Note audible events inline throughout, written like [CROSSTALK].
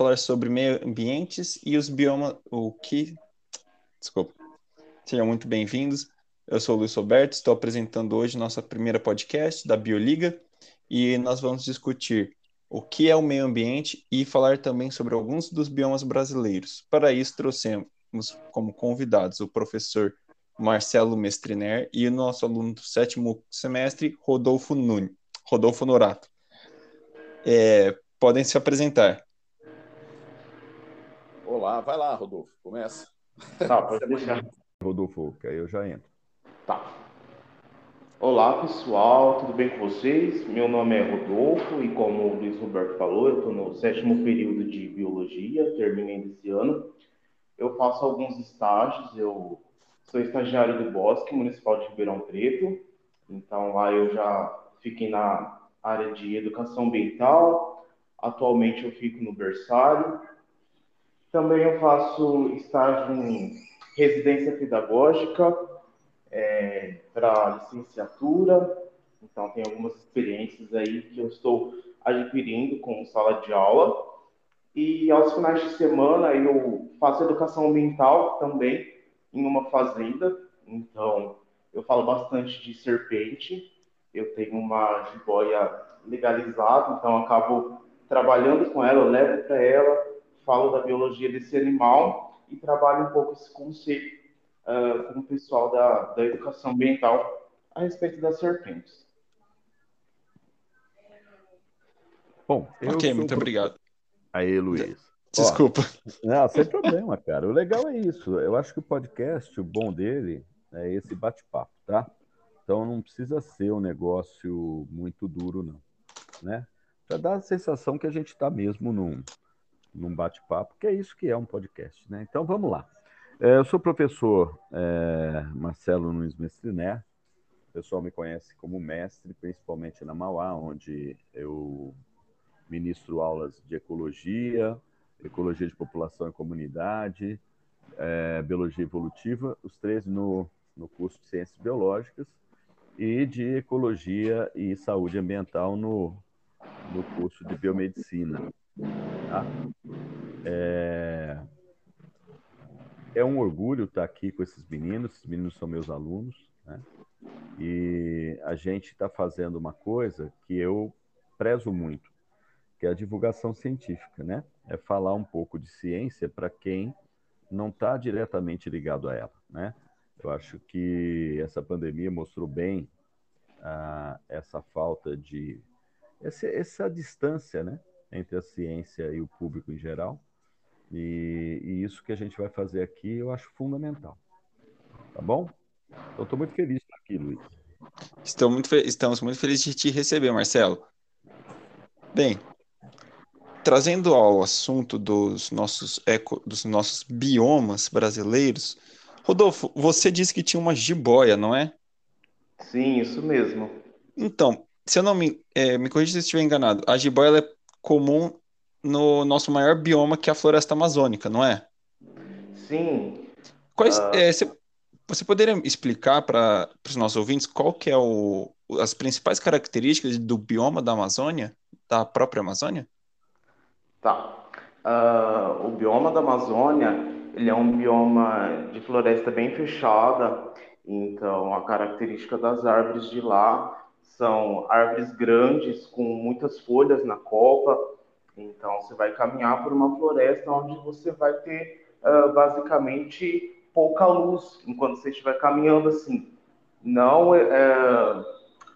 falar sobre meio ambientes e os biomas, o que... Desculpa. Sejam muito bem-vindos. Eu sou o Luiz Roberto, estou apresentando hoje nossa primeira podcast da Bioliga e nós vamos discutir o que é o meio ambiente e falar também sobre alguns dos biomas brasileiros. Para isso, trouxemos como convidados o professor Marcelo Mestriner e o nosso aluno do sétimo semestre, Rodolfo Nunes, Rodolfo Norato. É, podem se apresentar. Olá, vai lá, Rodolfo, começa. Tá, pode [LAUGHS] deixar. Rodolfo, que aí eu já entro. Tá. Olá, pessoal, tudo bem com vocês? Meu nome é Rodolfo e como o Luiz Roberto falou, eu estou no sétimo período de Biologia, terminei esse ano. Eu faço alguns estágios, eu sou estagiário do Bosque Municipal de Ribeirão Preto, então lá eu já fiquei na área de Educação Ambiental, atualmente eu fico no berçário. Também eu faço estágio em residência pedagógica, é, para licenciatura, então tem algumas experiências aí que eu estou adquirindo com sala de aula. E aos finais de semana eu faço educação ambiental também em uma fazenda, então eu falo bastante de serpente. Eu tenho uma jiboia legalizada, então acabo trabalhando com ela, eu levo para ela, falo da biologia desse animal e trabalho um pouco esse conceito uh, com o pessoal da, da educação ambiental a respeito das serpentes. Bom, ok, muito obrigado. Aí, Luiz. Desculpa. Ó, não, sem problema, cara. O legal é isso. Eu acho que o podcast, o bom dele é esse bate-papo, tá? Então não precisa ser um negócio muito duro, não. Né? Para dar a sensação que a gente está mesmo num, num bate-papo, que é isso que é um podcast. Né? Então vamos lá. É, eu sou professor é, Marcelo Nunes Mestriné. O pessoal me conhece como mestre, principalmente na Mauá, onde eu ministro aulas de ecologia, ecologia de população e comunidade, é, biologia evolutiva, os três no, no curso de ciências biológicas, e de ecologia e saúde ambiental no, no curso de biomedicina. Tá? É, é um orgulho estar aqui com esses meninos, esses meninos são meus alunos, né? E a gente está fazendo uma coisa que eu prezo muito, que é a divulgação científica, né? É falar um pouco de ciência para quem não está diretamente ligado a ela, né? Eu acho que essa pandemia mostrou bem ah, essa falta de essa, essa distância, né, entre a ciência e o público em geral. E, e isso que a gente vai fazer aqui eu acho fundamental. Tá bom? Então, estou muito feliz de estar aqui, Luiz. Estou muito estamos muito felizes de te receber, Marcelo. Bem, trazendo ao assunto dos nossos, eco, dos nossos biomas brasileiros, Rodolfo, você disse que tinha uma jiboia, não é? Sim, isso mesmo. Então, se eu não me, é, me corrija se eu estiver enganado, a jiboia é comum no nosso maior bioma, que é a floresta amazônica, não é? Sim. Quais, uh... é, você, você poderia explicar para os nossos ouvintes qual que é o, as principais características do bioma da Amazônia, da própria Amazônia? Tá. Uh, o bioma da Amazônia, ele é um bioma de floresta bem fechada, então a característica das árvores de lá são árvores grandes com muitas folhas na copa, então, você vai caminhar por uma floresta onde você vai ter uh, basicamente pouca luz enquanto você estiver caminhando assim. Não é, é,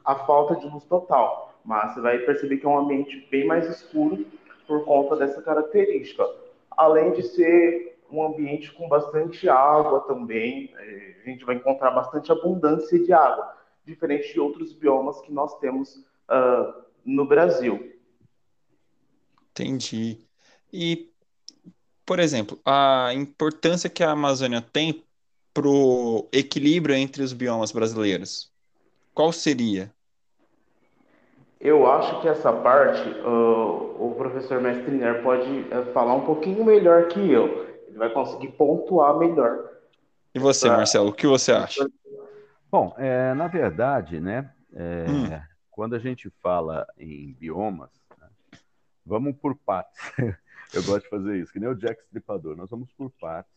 a falta de luz total, mas você vai perceber que é um ambiente bem mais escuro por conta dessa característica. Além de ser um ambiente com bastante água também, é, a gente vai encontrar bastante abundância de água, diferente de outros biomas que nós temos uh, no Brasil. Entendi. E, por exemplo, a importância que a Amazônia tem para o equilíbrio entre os biomas brasileiros, qual seria? Eu acho que essa parte uh, o professor Mestriner pode uh, falar um pouquinho melhor que eu. Ele vai conseguir pontuar melhor. E você, pra... Marcelo, o que você acha? Bom, é, na verdade, né, é, hum. quando a gente fala em biomas, Vamos por partes. [LAUGHS] Eu gosto de fazer isso, que nem o Jack Stripador. Nós vamos por partes.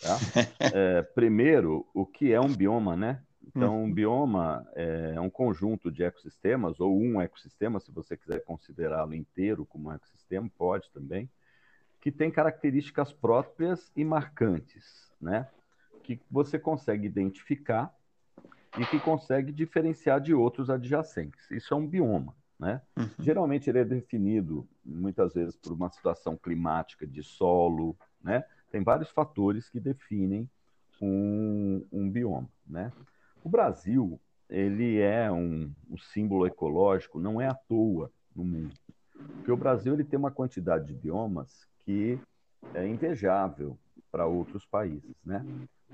Tá? [LAUGHS] É, primeiro, o que é um bioma, né? Então, um uhum. bioma é um conjunto de ecossistemas, ou um ecossistema, se você quiser considerá-lo inteiro como um ecossistema, pode também, que tem características próprias e marcantes, né? Que você consegue identificar e que consegue diferenciar de outros adjacentes. Isso é um bioma, né? Uhum. Geralmente ele é definido muitas vezes por uma situação climática de solo, né? Tem vários fatores que definem um, um bioma, né? O Brasil, ele é um, um, símbolo ecológico, não é à toa no mundo. Porque o Brasil ele tem uma quantidade de biomas que é invejável para outros países, né?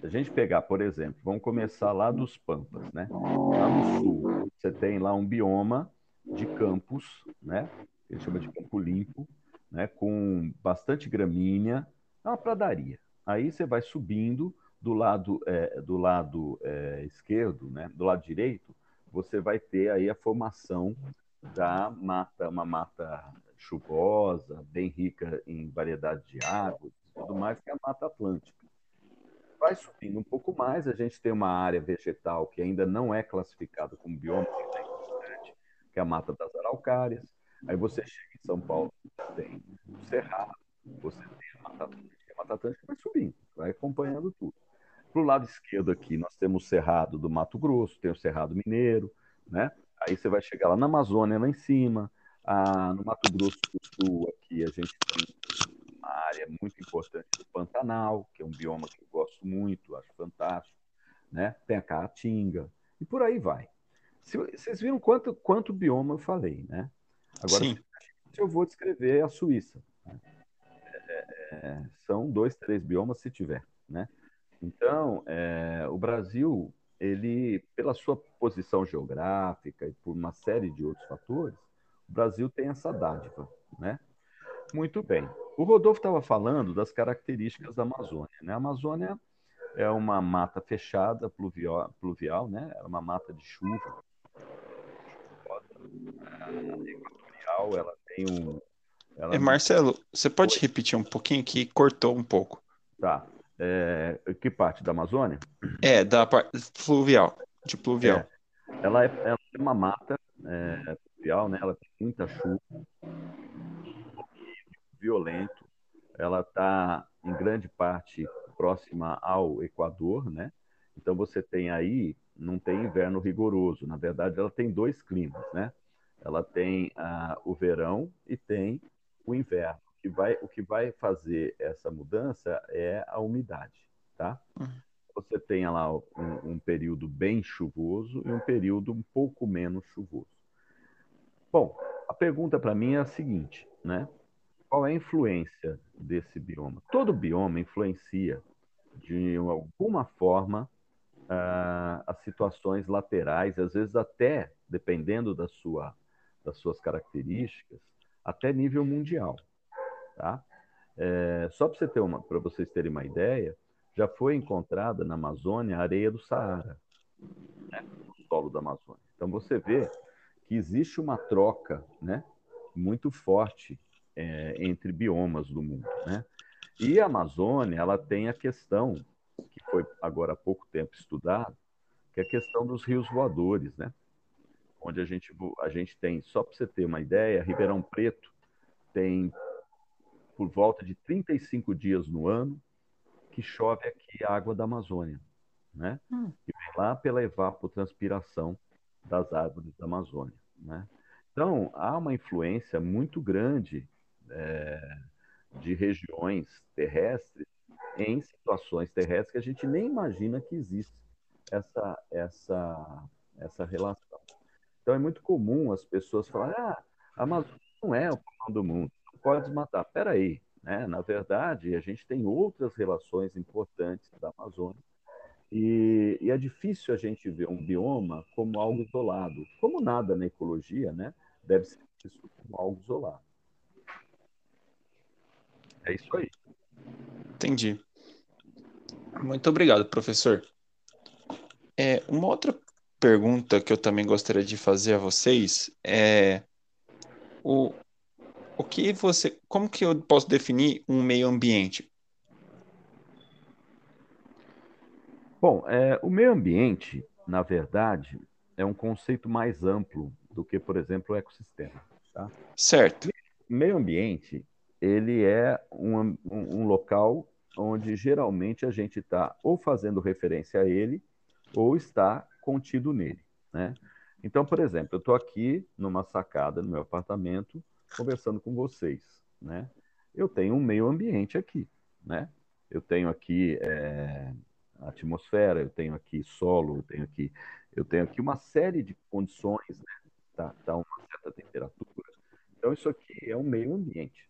Se a gente pegar, por exemplo, vamos começar lá dos Pampas, né? Lá no sul, você tem lá um bioma de campos, né? Ele chama de campo limpo, né? Com bastante gramínea, é uma pradaria. Aí você vai subindo, do lado, é, do lado é, esquerdo, né, do lado direito, você vai ter aí a formação da mata, uma mata chuvosa, bem rica em variedade de árvores tudo mais, que é a Mata Atlântica. Vai subindo um pouco mais, a gente tem uma área vegetal que ainda não é classificada como bioma, que é a Mata das Araucárias. Aí você chega em São Paulo, tem o Cerrado, você tem a Mata Atlântica, a Mata Atlântica vai subindo, vai acompanhando tudo. Para o lado esquerdo aqui, nós temos o Cerrado do Mato Grosso, tem o Cerrado Mineiro, né? Aí você vai chegar lá na Amazônia, lá em cima. Ah, no Mato Grosso do Sul, aqui, a gente tem uma área muito importante do Pantanal, que é um bioma que eu gosto muito, acho fantástico. Né? Tem a Caatinga, e por aí vai. Se, vocês viram quanto, quanto bioma eu falei, né? Agora, Sim. eu vou descrever a Suíça. Né? É, é, são dois, três biomas, se tiver, né? Então, é, o Brasil, ele, pela sua posição geográfica e por uma série de outros fatores, o Brasil tem essa dádiva, né? Muito bem. O Rodolfo estava falando das características da Amazônia. Né? A Amazônia é uma mata fechada, pluvial, pluvial né? É uma mata de chuva. Equatorial, ela tem um. Ela... Marcelo, você pode repetir um pouquinho que cortou um pouco? Tá. É, que parte da Amazônia? É, da parte fluvial, de pluvial. É, ela, é, ela é uma mata é, fluvial, né? Ela tem muita chuva, violento. Ela está em grande parte próxima ao Equador, né? Então você tem aí não tem inverno rigoroso. Na verdade, ela tem dois climas, né? Ela tem ah, o verão e tem o inverno que vai, o que vai fazer essa mudança é a umidade, tá? Uhum. Você tem lá um, um, período bem chuvoso e um período um pouco menos chuvoso. Bom, a pergunta para mim é a seguinte, né? Qual é a influência desse bioma? Todo bioma influencia de alguma forma uh, as situações laterais, às vezes até, dependendo da sua, das suas características, até nível mundial. Tá? É, só para você ter uma, vocês terem uma ideia, já foi encontrada na Amazônia a areia do Saara, né? no solo da Amazônia. Então você vê que existe uma troca, né, muito forte é, entre biomas do mundo, né? E a Amazônia, ela tem a questão que foi agora há pouco tempo estudado, que é a questão dos rios voadores, né? Onde a gente a gente tem, só para você ter uma ideia, Ribeirão Preto tem por volta de 35 dias no ano que chove aqui a água da Amazônia, né? Hum. E vem lá pela evapotranspiração das árvores da Amazônia, né? Então, há uma influência muito grande é, de regiões terrestres em situações terrestres que a gente nem imagina que existe essa, essa, essa relação. Então, é muito comum as pessoas falarem, ah, a Amazônia não é o pulmão do mundo pode matar. Espera aí, né? Na verdade, a gente tem outras relações importantes da Amazônia e, e, é difícil a gente ver um bioma como algo isolado. Como nada na ecologia, né? Deve ser visto como algo isolado. É isso aí. Entendi. Muito obrigado, professor. É, uma outra pergunta que eu também gostaria de fazer a vocês é o, o que você, como que eu posso definir um meio ambiente? Bom, é, o meio ambiente, na verdade, é um conceito mais amplo do que, por exemplo, o ecossistema. Tá? Certo. Meio ambiente, ele é um, um, um local onde geralmente a gente está ou fazendo referência a ele ou está contido nele. Né? Então, por exemplo, eu estou aqui numa sacada no meu apartamento conversando com vocês. Né? Eu tenho um meio ambiente aqui. Né? Eu tenho aqui é, atmosfera, eu tenho aqui solo, eu tenho aqui, eu tenho aqui uma série de condições, né? tá, tá uma certa temperatura. Então, isso aqui é um meio ambiente.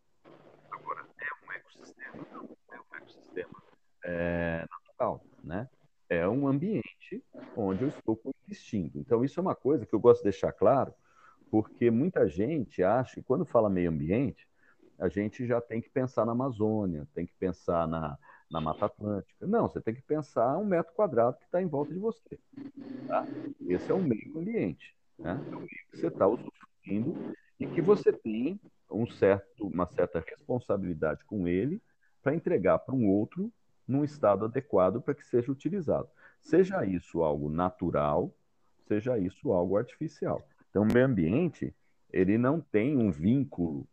Agora, é um ecossistema? Não, é um ecossistema é, natural, né? É um ambiente onde eu estou coexistindo. Então, isso é uma coisa que eu gosto de deixar claro, porque muita gente acha que quando fala meio ambiente, a gente já tem que pensar na Amazônia, tem que pensar na, na Mata Atlântica. Não, você tem que pensar um metro quadrado que está em volta de você. Tá? Esse é o meio ambiente. Né? É o meio que você está usufruindo e que você tem um certo, uma certa responsabilidade com ele para entregar para um outro num estado adequado para que seja utilizado. Seja isso algo natural, seja isso algo artificial. Então, o meio ambiente ele não tem um vínculo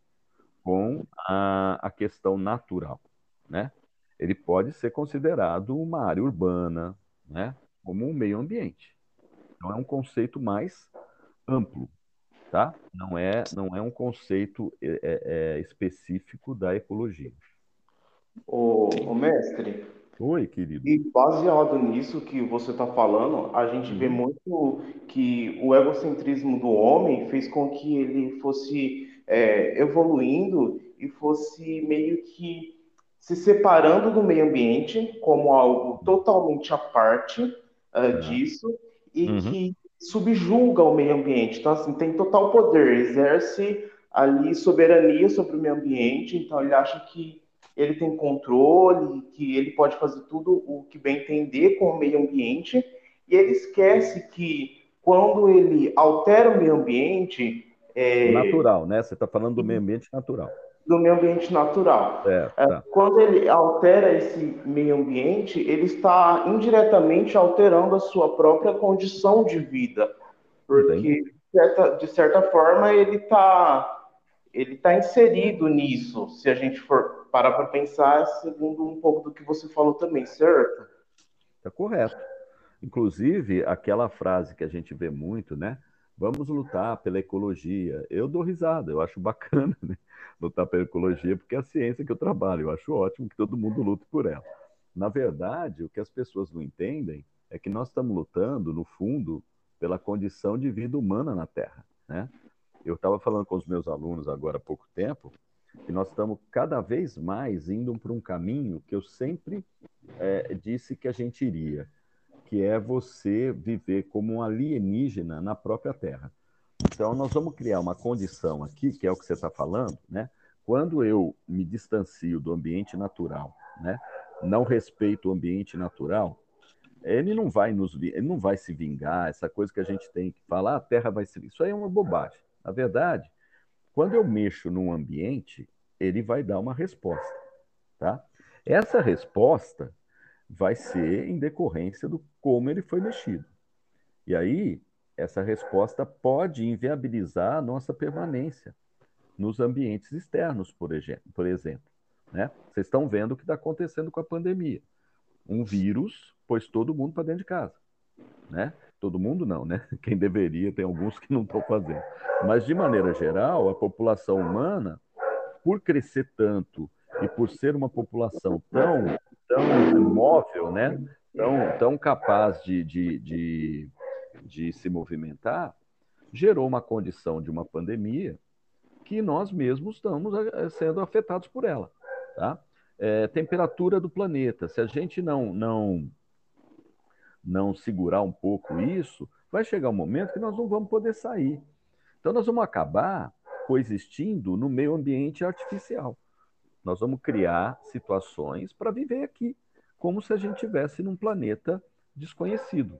com a, a questão natural, né? Ele pode ser considerado uma área urbana, né? Como um meio ambiente. Então, é um conceito mais amplo, tá? Não é, não é um conceito é, é, é específico da ecologia. O, o mestre. Oi, querido. E baseado nisso que você está falando, a gente vê uhum. muito que o egocentrismo do homem fez com que ele fosse é, evoluindo e fosse meio que se separando do meio ambiente como algo totalmente à parte uh, disso e uhum. que subjuga o meio ambiente. Então, assim, tem total poder, exerce ali soberania sobre o meio ambiente, então ele acha que ele tem controle, que ele pode fazer tudo o que bem entender com o meio ambiente, e ele esquece que quando ele altera o meio ambiente. É... Natural, né? Você está falando do meio ambiente natural. Do meio ambiente natural. É, tá. Quando ele altera esse meio ambiente, ele está indiretamente alterando a sua própria condição de vida. Porque, de certa, de certa forma, ele está ele tá inserido nisso, se a gente for parar para pensar segundo um pouco do que você falou também, certo? Está correto. Inclusive, aquela frase que a gente vê muito, né? Vamos lutar pela ecologia. Eu dou risada, eu acho bacana né? lutar pela ecologia, porque é a ciência que eu trabalho. Eu acho ótimo que todo mundo lute por ela. Na verdade, o que as pessoas não entendem é que nós estamos lutando, no fundo, pela condição de vida humana na Terra. Né? Eu estava falando com os meus alunos agora há pouco tempo que nós estamos cada vez mais indo para um caminho que eu sempre é, disse que a gente iria, que é você viver como um alienígena na própria Terra. Então, nós vamos criar uma condição aqui, que é o que você está falando, né? Quando eu me distancio do ambiente natural, né? Não respeito o ambiente natural, ele não vai nos, ele não vai se vingar. Essa coisa que a gente tem que falar, a Terra vai se, isso aí é uma bobagem. Na verdade, quando eu mexo num ambiente, ele vai dar uma resposta, tá? Essa resposta vai ser em decorrência do como ele foi mexido. E aí, essa resposta pode inviabilizar a nossa permanência nos ambientes externos, por exemplo. Né? Vocês estão vendo o que está acontecendo com a pandemia. Um vírus pôs todo mundo para dentro de casa. Né? Todo mundo não, né? [LAUGHS] Quem deveria, tem alguns que não estão fazendo. Mas, de maneira geral, a população humana, por crescer tanto e por ser uma população tão, tão móvel, né? tão, tão capaz de, de, de, de se movimentar, gerou uma condição de uma pandemia que nós mesmos estamos eh, sendo afetados por ela. Tá? É, temperatura do planeta. Se a gente não, não não segurar um pouco isso, vai chegar um momento que nós não vamos poder sair. Então, nós vamos acabar coexistindo no meio ambiente artificial. Nós vamos criar situações para viver aqui, como se a gente estivesse num planeta desconhecido.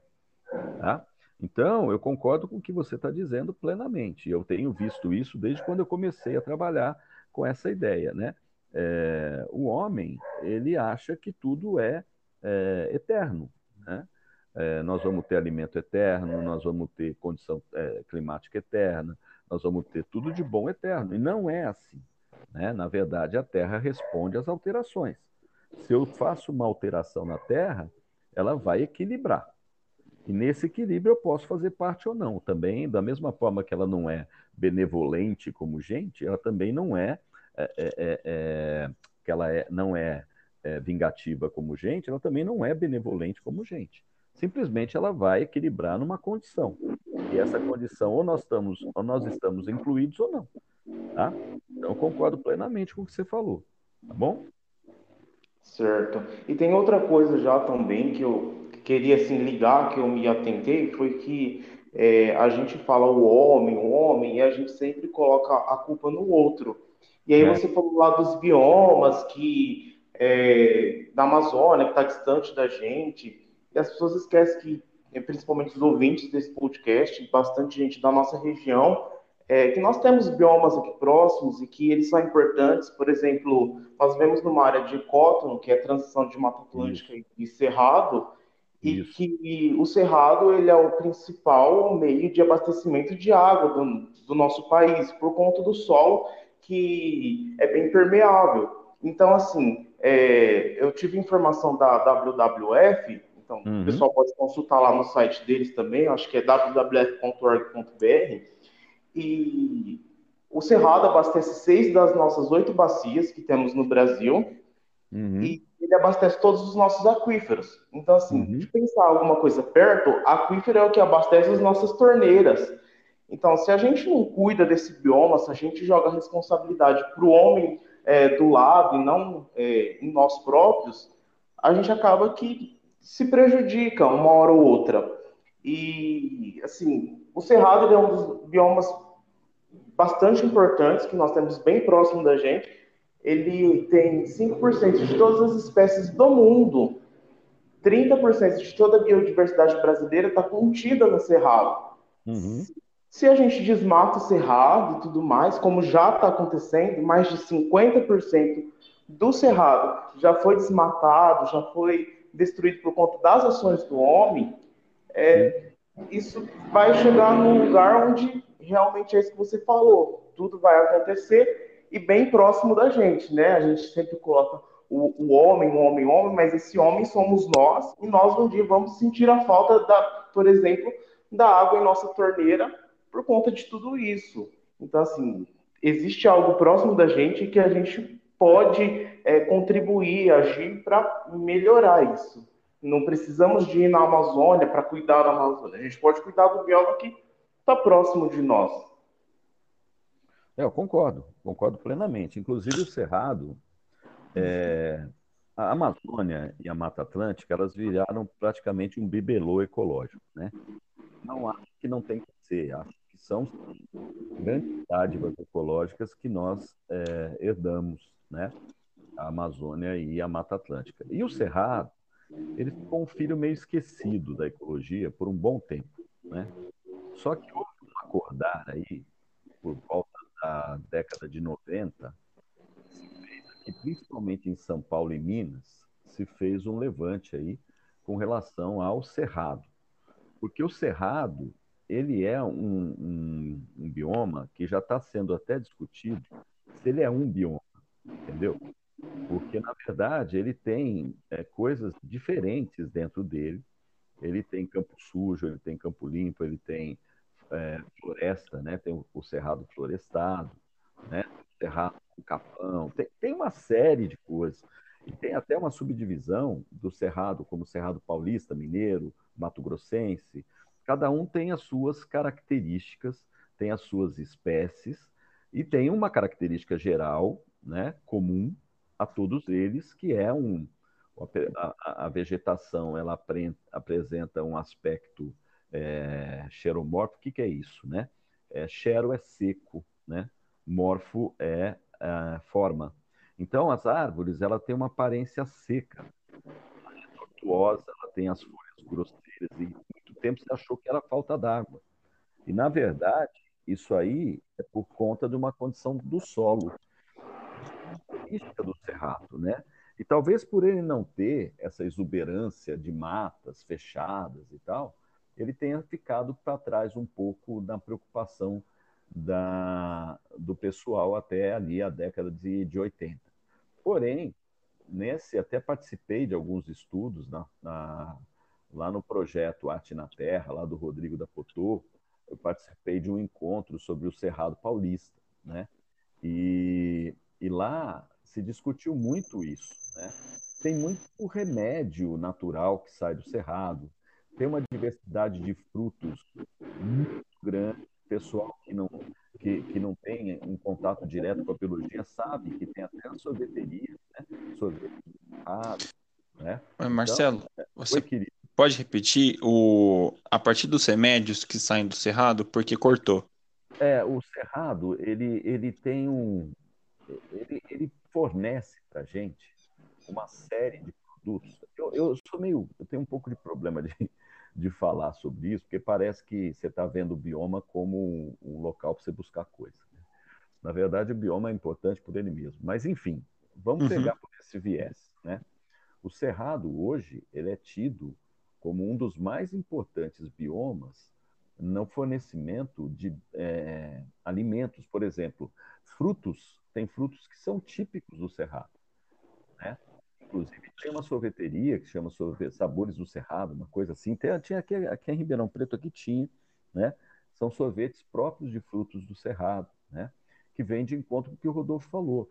Tá? Então, eu concordo com o que você está dizendo plenamente. Eu tenho visto isso desde quando eu comecei a trabalhar com essa ideia, né? É, o homem ele acha que tudo é, é eterno, vamos ter alimento eterno, nós vamos ter condição é, climática eterna, nós vamos ter tudo de bom eterno. E não é assim. Né? Na verdade, a Terra responde às alterações. Se eu faço uma alteração na Terra, ela vai equilibrar. E nesse equilíbrio eu posso fazer parte ou não. Também, da mesma forma que ela não é benevolente como gente, ela também não é, é, é, é, é que ela é, não é, é, vingativa como gente, ela também não é benevolente como gente. Simplesmente ela vai equilibrar numa condição. E essa condição ou nós estamos, ou nós estamos incluídos ou não. Tá? Então concordo plenamente com o que você falou. Tá bom? Certo. E tem outra coisa já também que eu queria assim ligar, que eu me atentei, foi que é, a gente fala o homem, o homem, e a gente sempre coloca a culpa no outro. E aí é. você falou lá dos biomas, que é, da Amazônia, que está distante da gente, e as pessoas esquecem que, é, principalmente os ouvintes desse podcast, bastante gente da nossa região, é, que nós temos biomas aqui próximos e que eles são importantes. Por exemplo, nós vemos numa área de cóton, que é a transição de Mata Atlântica Isso. e Cerrado, e que o cerrado ele é o principal meio de abastecimento de água do, do, nosso país, por conta do solo que é bem permeável. Então, assim, é, eu tive informação da WWF, então uhum. o pessoal pode consultar lá no site deles também, acho que é www.org.br, e o Cerrado abastece seis das nossas oito bacias que temos no Brasil, uhum. e ele abastece todos os nossos aquíferos. Então, assim, uhum. de pensar alguma coisa perto, aquífero é o que abastece as nossas torneiras. Então, se a gente não cuida desse bioma, se a gente joga a responsabilidade para o homem é, do lado e não é, em nós próprios, a gente acaba que se prejudica uma hora ou outra. E, assim, o Cerrado é um dos biomas bastante importantes que nós temos bem próximo da gente ele tem 5% de todas as espécies do mundo. 30% de toda a biodiversidade brasileira está contida no cerrado. Uhum. Se a gente desmata o cerrado e tudo mais, como já está acontecendo, mais de 50% do cerrado já foi desmatado, já foi destruído por conta das ações do homem, é, isso vai chegar num lugar onde realmente é isso que você falou. Tudo vai acontecer e bem próximo da gente, né? A gente sempre coloca o, o homem, o homem, o homem, mas esse homem somos nós e nós um dia vamos sentir a falta da, por exemplo, da água em nossa torneira por conta de tudo isso. Então, assim, existe algo próximo da gente que a gente pode é, contribuir, agir para melhorar isso. Não precisamos de ir na Amazônia para cuidar da Amazônia. A gente pode cuidar do bioma que está próximo de nós. É, eu concordo, concordo plenamente. Inclusive o Cerrado, é, a Amazônia e a Mata Atlântica, elas viraram praticamente um bibelô ecológico, né? Não acho que não tem que ser, acho que são grandes dádivas ecológicas que nós é, herdamos, né? A Amazônia e a Mata Atlântica. E o Cerrado, ele ficou um filho meio esquecido da ecologia por um bom tempo, né? Só que houve um acordar aí, por volta da década de 90, e principalmente em São Paulo e Minas, se fez um levante aí com relação ao cerrado. Porque o cerrado, ele é um, um, um bioma que já está sendo até discutido se ele é um bioma, entendeu? Porque, na verdade, ele tem é, coisas diferentes dentro dele. Ele tem campo sujo, ele tem campo limpo, ele tem é, floresta, né? Tem o, o, cerrado florestado, né? O cerrado com capão, tem, tem uma série de coisas. E tem até uma subdivisão do cerrado, como cerrado paulista, mineiro, mato-grossense. Cada um tem as suas características, tem as suas espécies e tem uma característica geral, né, comum a todos eles, que é um a, a vegetação ela apresenta um aspecto é, xeromorfo, o que, que é isso, né? É, xero é seco, né? Morfo é, é forma. Então, as árvores, ela tem uma aparência seca, ela é tortuosa, ela tem as folhas grosseiras, e muito tempo se achou que era falta d'água. E, na verdade, isso aí é por conta de uma condição do solo. Característica do cerrado, né? E talvez por ele não ter essa exuberância de matas fechadas e tal, ele tenha ficado para trás um pouco na preocupação da, do pessoal até ali a década de, de 80. Porém, nesse até participei de alguns estudos na, na, lá no projeto Arte na Terra, lá do Rodrigo da Potô, eu participei de um encontro sobre o Cerrado Paulista, né? E, e lá se discutiu muito isso, né? Tem muito remédio natural que sai do cerrado, tem uma diversidade de frutos muito grande. Pessoal que não, que, que não tem um contato direto com a biologia sabe que tem até a sorveteria, né? sorvete né? Marcelo, então, você Oi, pode repetir o a partir dos remédios que saem do cerrado, porque cortou. É, o cerrado, ele, ele tem um ele, ele fornece para gente uma série de produtos. Eu, eu sou meio, eu tenho um pouco de problema de, [LAUGHS] de falar sobre isso, porque parece que você está vendo o bioma como um, um local para você buscar coisa. Né? Na verdade, o bioma é importante por ele mesmo. Mas, enfim, vamos uhum. pegar por esse viés. Né? O Cerrado, hoje, ele é tido como um dos mais importantes biomas no fornecimento de é, alimentos, por exemplo, frutos, tem frutos que são típicos do Cerrado. Né? Inclusive, tem uma sorveteria que chama Sabores do Cerrado, uma coisa assim. Tem, tinha aqui, aqui em Ribeirão Preto, aqui tinha, né? São sorvetes próprios de frutos do Cerrado, né? Que vem de encontro com o que o Rodolfo falou.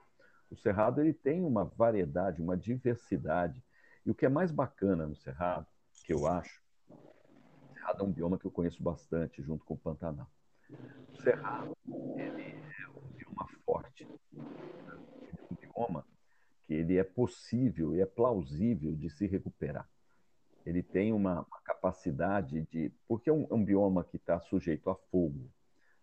O Cerrado ele tem uma variedade, uma diversidade. E o que é mais bacana no Cerrado, que eu acho, o Cerrado é um bioma que eu conheço bastante, junto com o Pantanal. O Cerrado ele bioma forte, um bioma que ele é possível e é plausível de se recuperar. Ele tem uma, uma capacidade de. Porque é um, é um bioma que está sujeito a fogo.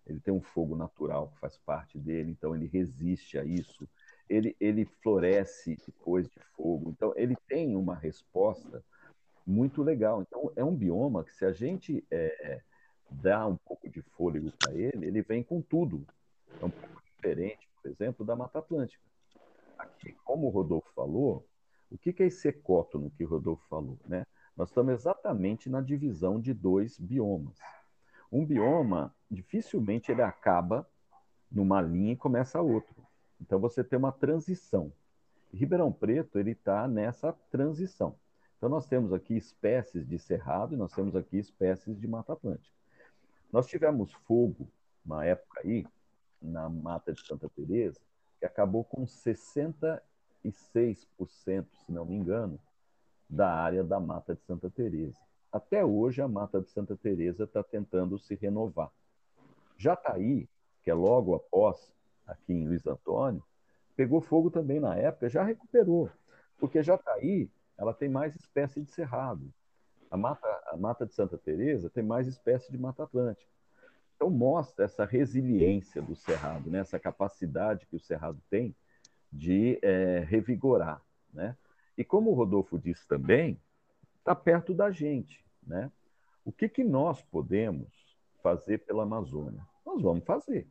Ele tem um fogo natural que faz parte dele, então ele resiste a isso. Ele, ele floresce depois de fogo. Então, ele tem uma resposta muito legal. Então, é um bioma que, se a gente é, dá um pouco de fôlego para ele, ele vem com tudo. É um pouco diferente, por exemplo, da Mata Atlântica aqui, como o Rodolfo falou, o que é esse ecótono que o Rodolfo falou? Né? Nós estamos exatamente na divisão de dois biomas. Um bioma, dificilmente ele acaba numa linha e começa outro. Então você tem uma transição. Ribeirão Preto ele está nessa transição. Então nós temos aqui espécies de cerrado e nós temos aqui espécies de Mata Atlântica. Nós tivemos fogo uma época aí na Mata de Santa Teresa que acabou com 66%, se não me engano, da área da Mata de Santa Teresa. Até hoje a Mata de Santa Teresa está tentando se renovar. Jataí, que é logo após aqui em Luiz Antônio, pegou fogo também na época, já recuperou, porque Jataí ela tem mais espécie de cerrado. A mata, a mata de Santa Teresa tem mais espécie de mata atlântica. Então, mostra essa resiliência do cerrado, né? essa capacidade que o cerrado tem de é, revigorar. Né? E como o Rodolfo disse também, está perto da gente. Né? O que, que nós podemos fazer pela Amazônia? Nós vamos fazer.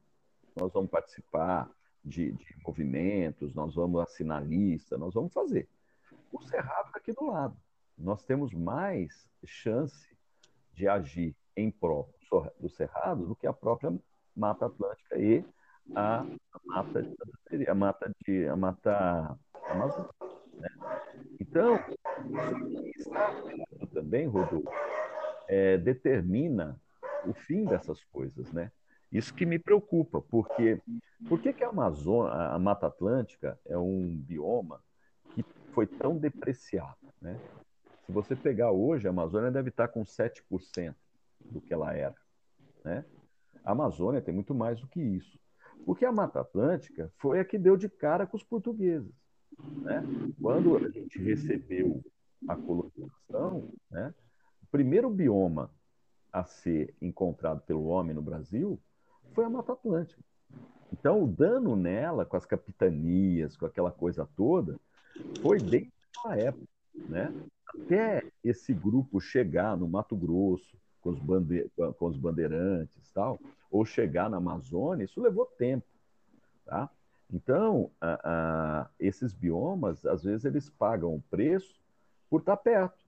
Nós vamos participar de, de movimentos, nós vamos assinar lista, nós vamos fazer. O Cerrado está aqui do lado. Nós temos mais chance de agir em prol do Cerrado do que a própria Mata Atlântica e a, mata de a mata de a mata amazônica. Né? Então, isso também, Rodolfo, é, determina o fim dessas coisas, né? Isso que me preocupa, porque por que, que a Amazônia, a Mata Atlântica é um bioma que foi tão depreciado, né? Se você pegar hoje, a Amazônia deve estar com 7% do que ela era. Né? A Amazônia tem muito mais do que isso. Porque a Mata Atlântica foi a que deu de cara com os portugueses. Né? Quando a gente recebeu a colonização, né? o primeiro bioma a ser encontrado pelo homem no Brasil foi a Mata Atlântica. Então, o dano nela, com as capitanias, com aquela coisa toda, foi desde aquela época. Né? Até esse grupo chegar no Mato Grosso, com os, bande com os bandeirantes tal, ou chegar na Amazônia, isso levou tempo. Tá? Então, a, a, esses biomas, às vezes, eles pagam o preço por estar perto,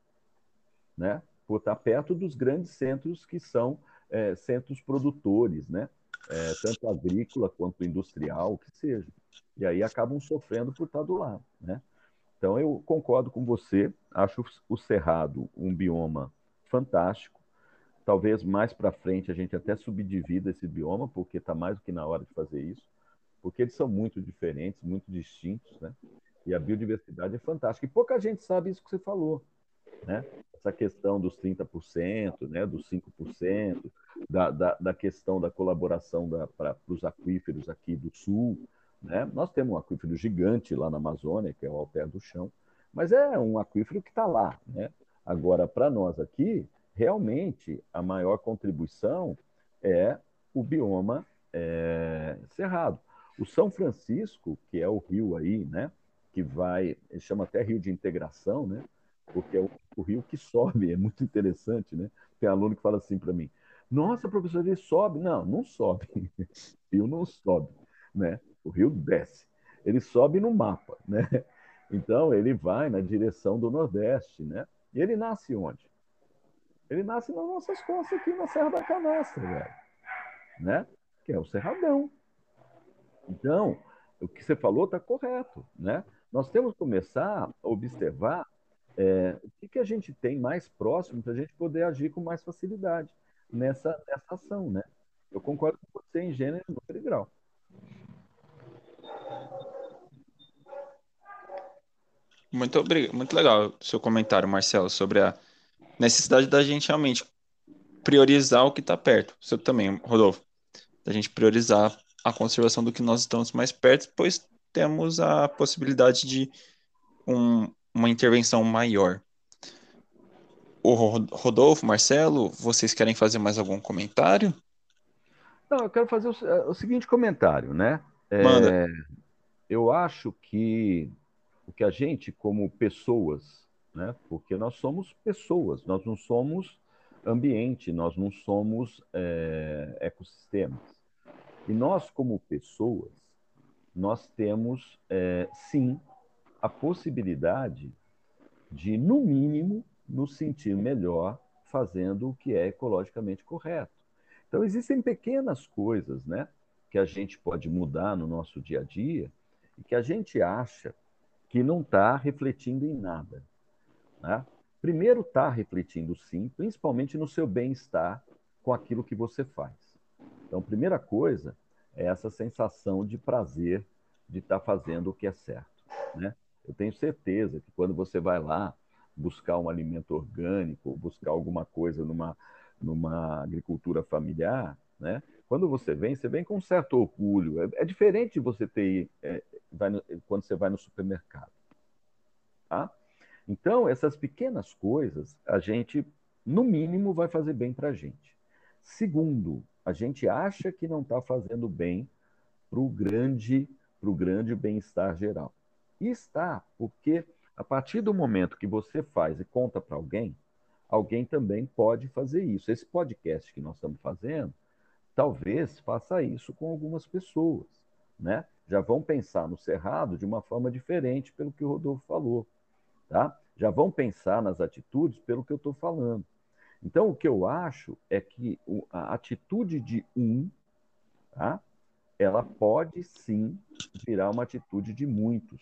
né? por estar perto dos grandes centros que são é, centros produtores, né? É, tanto agrícola quanto industrial, que seja. E aí acabam sofrendo por estar do lado. Né? Então, eu concordo com você, acho o Cerrado um bioma fantástico. Talvez mais para frente a gente até subdivida esse bioma, porque está mais do que na hora de fazer isso, porque eles são muito diferentes, muito distintos, né? E a biodiversidade é fantástica. E pouca gente sabe isso que você falou, né? Essa questão dos 30%, né? dos 5%, da, da, da questão da colaboração para os aquíferos aqui do sul, né? Nós temos um aquífero gigante lá na Amazônia, que é o Alter do Chão, mas é um aquífero que está lá, né? Agora, para nós aqui, realmente a maior contribuição é o bioma é, cerrado. O São Francisco, que é o rio aí, né, que vai, ele chama até rio de integração, né, porque é o, o rio que sobe, é muito interessante, né? Tem aluno que fala assim para mim: "Nossa, professor, ele sobe?" Não, não sobe. [LAUGHS] o rio não sobe, né? O rio desce. Ele sobe no mapa, né? Então ele vai na direção do Nordeste, né? E ele nasce onde? Ele nasce nas nossas costas aqui na Serra da Canastra, velho. Né? Que é o Cerradão. Então, o que você falou está correto, né? Nós temos que começar a observar é, o que, que a gente tem mais próximo para a gente poder agir com mais facilidade nessa, nessa ação, né? Eu concordo com você em gênero, número e grau. Muito obrigado, muito legal o seu comentário, Marcelo, sobre a necessidade da gente realmente priorizar o que está perto. Você também, Rodolfo, da gente priorizar a conservação do que nós estamos mais perto, pois temos a possibilidade de um, uma intervenção maior. O Rodolfo, Marcelo, vocês querem fazer mais algum comentário? Não, eu quero fazer o, o seguinte comentário, né? É, Manda. Eu acho que o que a gente, como pessoas, né? porque nós somos pessoas, nós não somos ambiente, nós não somos é, ecossistemas. E nós, como pessoas, nós temos, é, sim, a possibilidade de, no mínimo, nos sentir melhor fazendo o que é ecologicamente correto. Então, existem pequenas coisas né, que a gente pode mudar no nosso dia a dia e que a gente acha que não está refletindo em nada. Né? Primeiro, está refletindo sim, principalmente no seu bem-estar com aquilo que você faz. Então, primeira coisa é essa sensação de prazer de estar tá fazendo o que é certo. Né? Eu tenho certeza que quando você vai lá buscar um alimento orgânico, buscar alguma coisa numa, numa agricultura familiar, né? quando você vem, você vem com um certo orgulho. É, é diferente de você ter é, no, quando você vai no supermercado. Tá? Então, essas pequenas coisas, a gente, no mínimo, vai fazer bem para a gente. Segundo, a gente acha que não está fazendo bem para o grande, grande bem-estar geral. E está, porque a partir do momento que você faz e conta para alguém, alguém também pode fazer isso. Esse podcast que nós estamos fazendo, talvez faça isso com algumas pessoas, né? já vão pensar no cerrado de uma forma diferente pelo que o Rodolfo falou, tá? Já vão pensar nas atitudes pelo que eu estou falando. Então, o que eu acho é que a atitude de um, tá? Ela pode sim virar uma atitude de muitos,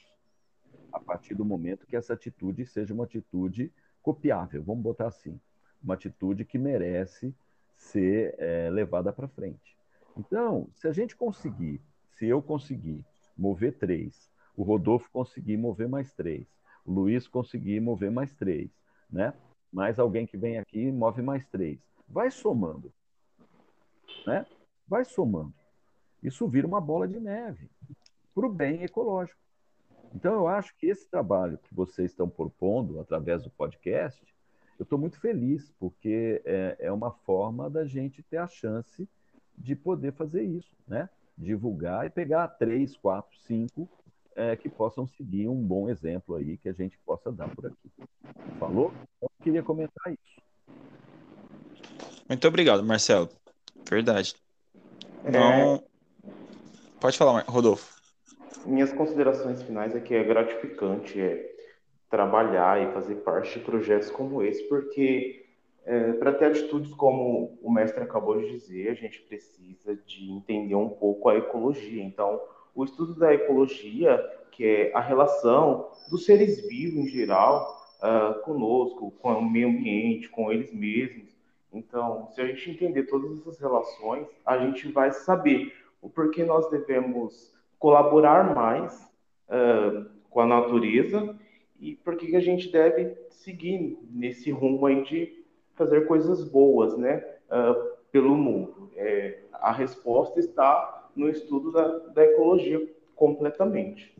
a partir do momento que essa atitude seja uma atitude copiável, vamos botar assim, uma atitude que merece ser é, levada para frente. Então, se a gente conseguir se eu conseguir mover três, o Rodolfo conseguir mover mais três, Luiz conseguir mover mais três, né? Mais alguém que vem aqui move mais três. Vai somando, né? Vai somando. Isso vira uma bola de neve para o bem ecológico. Então, eu acho que esse trabalho que vocês estão propondo através do podcast, eu estou muito feliz, porque é, é uma forma da gente ter a chance de poder fazer isso, né? divulgar e pegar três, quatro, cinco é, que possam seguir um bom exemplo aí que a gente possa dar por aqui. Falou? Eu queria comentar isso. Muito obrigado, Marcelo. Verdade. Então, é... pode falar, Rodolfo. minhas considerações finais é que é gratificante é trabalhar e fazer parte de projetos como esse, porque é, para ter atitudes como o mestre acabou de dizer, a gente precisa de entender um pouco a ecologia. Então, o estudo da ecologia, que é a relação dos seres vivos em geral, uh, conosco, com o meio ambiente, com eles mesmos. Então, se a gente entender todas essas relações, a gente vai saber o porquê nós devemos colaborar mais uh, com a natureza e por que a gente deve seguir nesse rumo aí de fazer coisas boas, né, uh, pelo mundo. É, a resposta está no estudo da, da ecologia completamente.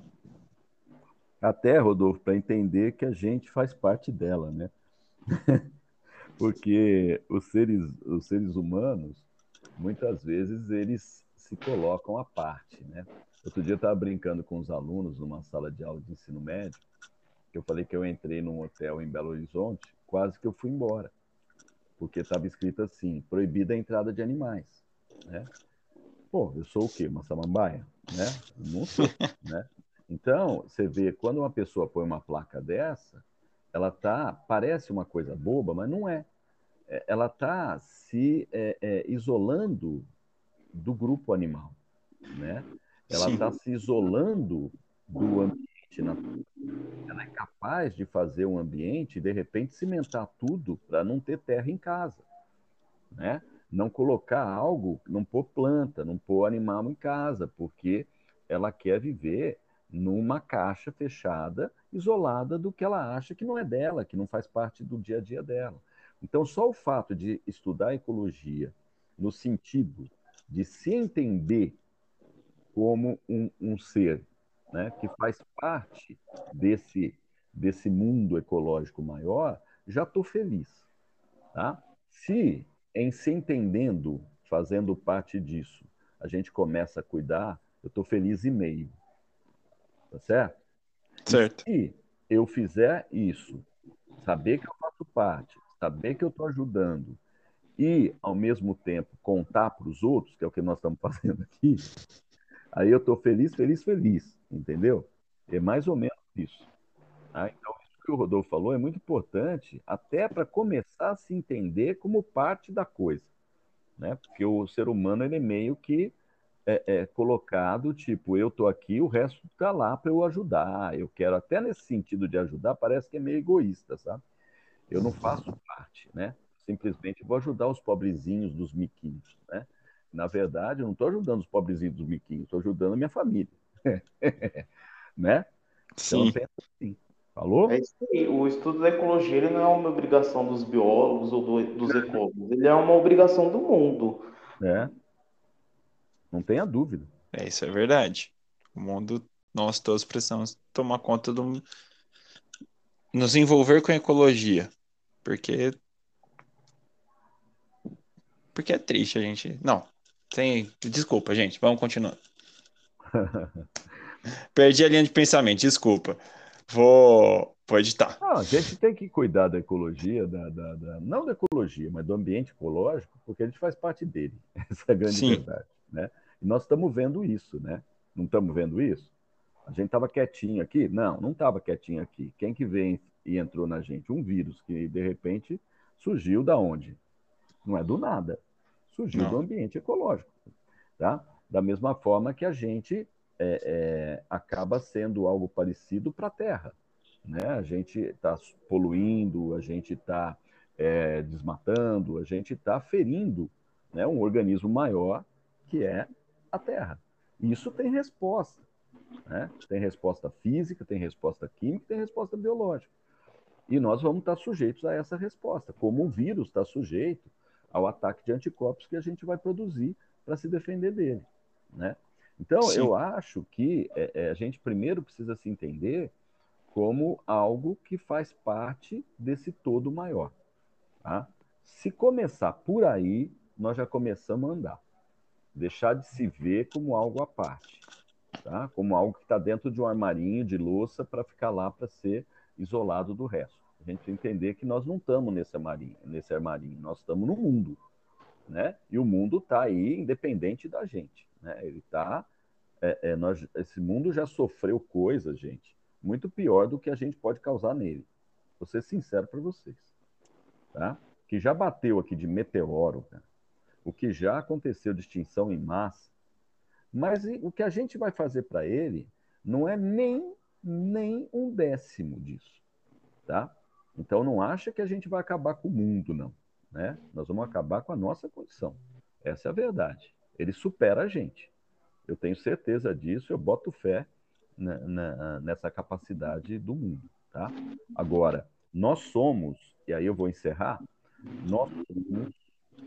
Até, Rodolfo, para entender que a gente faz parte dela, né? [LAUGHS] Porque os seres, os seres humanos, muitas vezes, eles se colocam à parte, né? Outro dia eu estava brincando com os alunos numa sala de aula de ensino médio, que eu falei que eu entrei num hotel em Belo Horizonte, quase que eu fui embora, porque estava escrito assim, proibida a entrada de animais, né? Pô, eu sou o quê? Uma samambaia, né? Não sou, né? Então, você vê, quando uma pessoa põe uma placa dessa, ela tá, parece uma coisa boba, mas não é. é ela está se é, é, isolando do grupo animal, né? Ela está se isolando do ambiente natural. Ela é capaz de fazer um ambiente de repente, cimentar tudo para não ter terra em casa, né? Não colocar algo, não pôr planta, não pôr animal em casa, porque ela quer viver numa caixa fechada, isolada do que ela acha que não é dela, que não faz parte do dia a dia dela. Então, só o fato de estudar ecologia no sentido de se entender como um, um ser né, que faz parte desse, desse mundo ecológico maior, já estou feliz. Tá? Se, em se entendendo, fazendo parte disso, a gente começa a cuidar, eu estou feliz e meio. Tá certo? Certo. E se eu fizer isso, saber que eu faço parte, saber que eu estou ajudando e, ao mesmo tempo, contar para os outros, que é o que nós estamos [LAUGHS] fazendo aqui, aí eu estou feliz, feliz, feliz, entendeu? É mais ou menos isso. Tá? Então, que o Rodolfo falou é muito importante, até para começar a se entender como parte da coisa. Né? Porque o ser humano ele é meio que é, é, colocado, tipo, eu tô aqui, o resto tá lá para eu ajudar. Eu quero, até nesse sentido de ajudar, parece que é meio egoísta, sabe? Eu não faço parte, né? Simplesmente vou ajudar os pobrezinhos dos miquinhos, né? Na verdade, eu não estou ajudando os pobrezinhos dos miquinhos, estou ajudando a minha família, [LAUGHS] né? Então, Sim. pensa assim. Falou? É isso aí. O estudo da ecologia ele não é uma obrigação dos biólogos ou do, dos ecólogos, ele é uma obrigação do mundo. É. Não tenha dúvida. É, isso é verdade. O mundo, nós todos precisamos tomar conta do. nos envolver com a ecologia. Porque. Porque é triste a gente. Não. Tem... Desculpa, gente. Vamos continuar. [LAUGHS] Perdi a linha de pensamento, desculpa. Vou, vou editar. Não, a gente tem que cuidar da ecologia, da, da, da, não da ecologia, mas do ambiente ecológico, porque a gente faz parte dele. [LAUGHS] Essa é a grande Sim. verdade. Né? E nós estamos vendo isso, né? Não estamos vendo isso? A gente estava quietinho aqui? Não, não estava quietinho aqui. Quem que vem e entrou na gente? Um vírus que, de repente, surgiu da onde? Não é do nada. Surgiu não. do ambiente ecológico. Tá? Da mesma forma que a gente é, é, acaba sendo algo parecido para a Terra. Né? A gente está poluindo, a gente está é, desmatando, a gente está ferindo né, um organismo maior que é a Terra. Isso tem resposta. Né? Tem resposta física, tem resposta química, tem resposta biológica. E nós vamos estar sujeitos a essa resposta, como um vírus está sujeito ao ataque de anticorpos que a gente vai produzir para se defender dele. Né? Então, Sim. eu acho que é, é, a gente primeiro precisa se entender como algo que faz parte desse todo maior. Tá? Se começar por aí, nós já começamos a andar deixar de se ver como algo à parte, tá? como algo que está dentro de um armarinho de louça para ficar lá para ser isolado do resto. A gente entender que nós não estamos nesse armarinho, nesse armarinho, nós estamos no mundo. Né? E o mundo está aí independente da gente. Né? Ele está é, é, nós, esse mundo já sofreu coisas, gente, muito pior do que a gente pode causar nele. Vou ser sincero para vocês. Tá? Que já bateu aqui de meteoro, cara. o que já aconteceu de extinção em massa. Mas o que a gente vai fazer para ele não é nem, nem um décimo disso. Tá? Então não acha que a gente vai acabar com o mundo, não. Né? Nós vamos acabar com a nossa condição. Essa é a verdade. Ele supera a gente. Eu tenho certeza disso, eu boto fé na, na, nessa capacidade do mundo. Tá? Agora, nós somos, e aí eu vou encerrar, nós somos,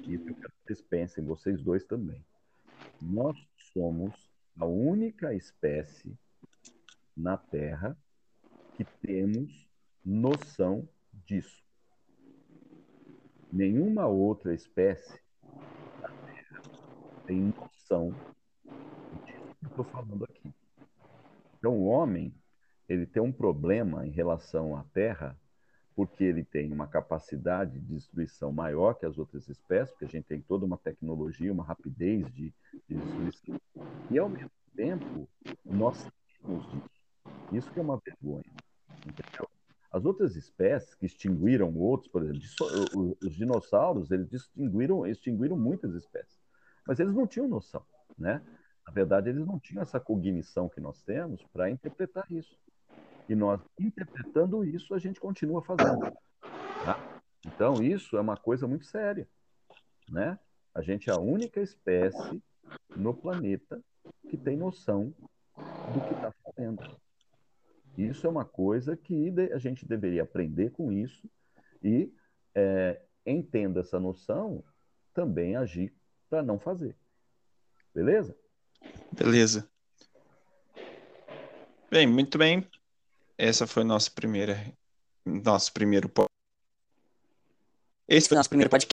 e eu quero que vocês pensem, vocês dois também, nós somos a única espécie na Terra que temos noção disso. Nenhuma outra espécie tem noção disso que eu estou falando aqui. Então, o homem ele tem um problema em relação à Terra, porque ele tem uma capacidade de destruição maior que as outras espécies, porque a gente tem toda uma tecnologia, uma rapidez de, de destruição. E, ao mesmo tempo, nós temos disso. Isso que é uma vergonha. Entendeu? As outras espécies que extinguiram outros, por exemplo, os dinossauros, eles extinguiram, extinguiram muitas espécies. Mas eles não tinham noção, né? Na verdade, eles não tinham essa cognição que nós temos para interpretar isso. E nós, interpretando isso, a gente continua fazendo. Tá? Então, isso é uma coisa muito séria. Né? A gente é a única espécie no planeta que tem noção do que está fazendo. Isso é uma coisa que a gente deveria aprender com isso e, é, entenda essa noção, também agir para não fazer. Beleza? Beleza. Bem, muito bem. Essa foi nossa primeira, nosso primeiro Esse foi nosso primeiro podcast.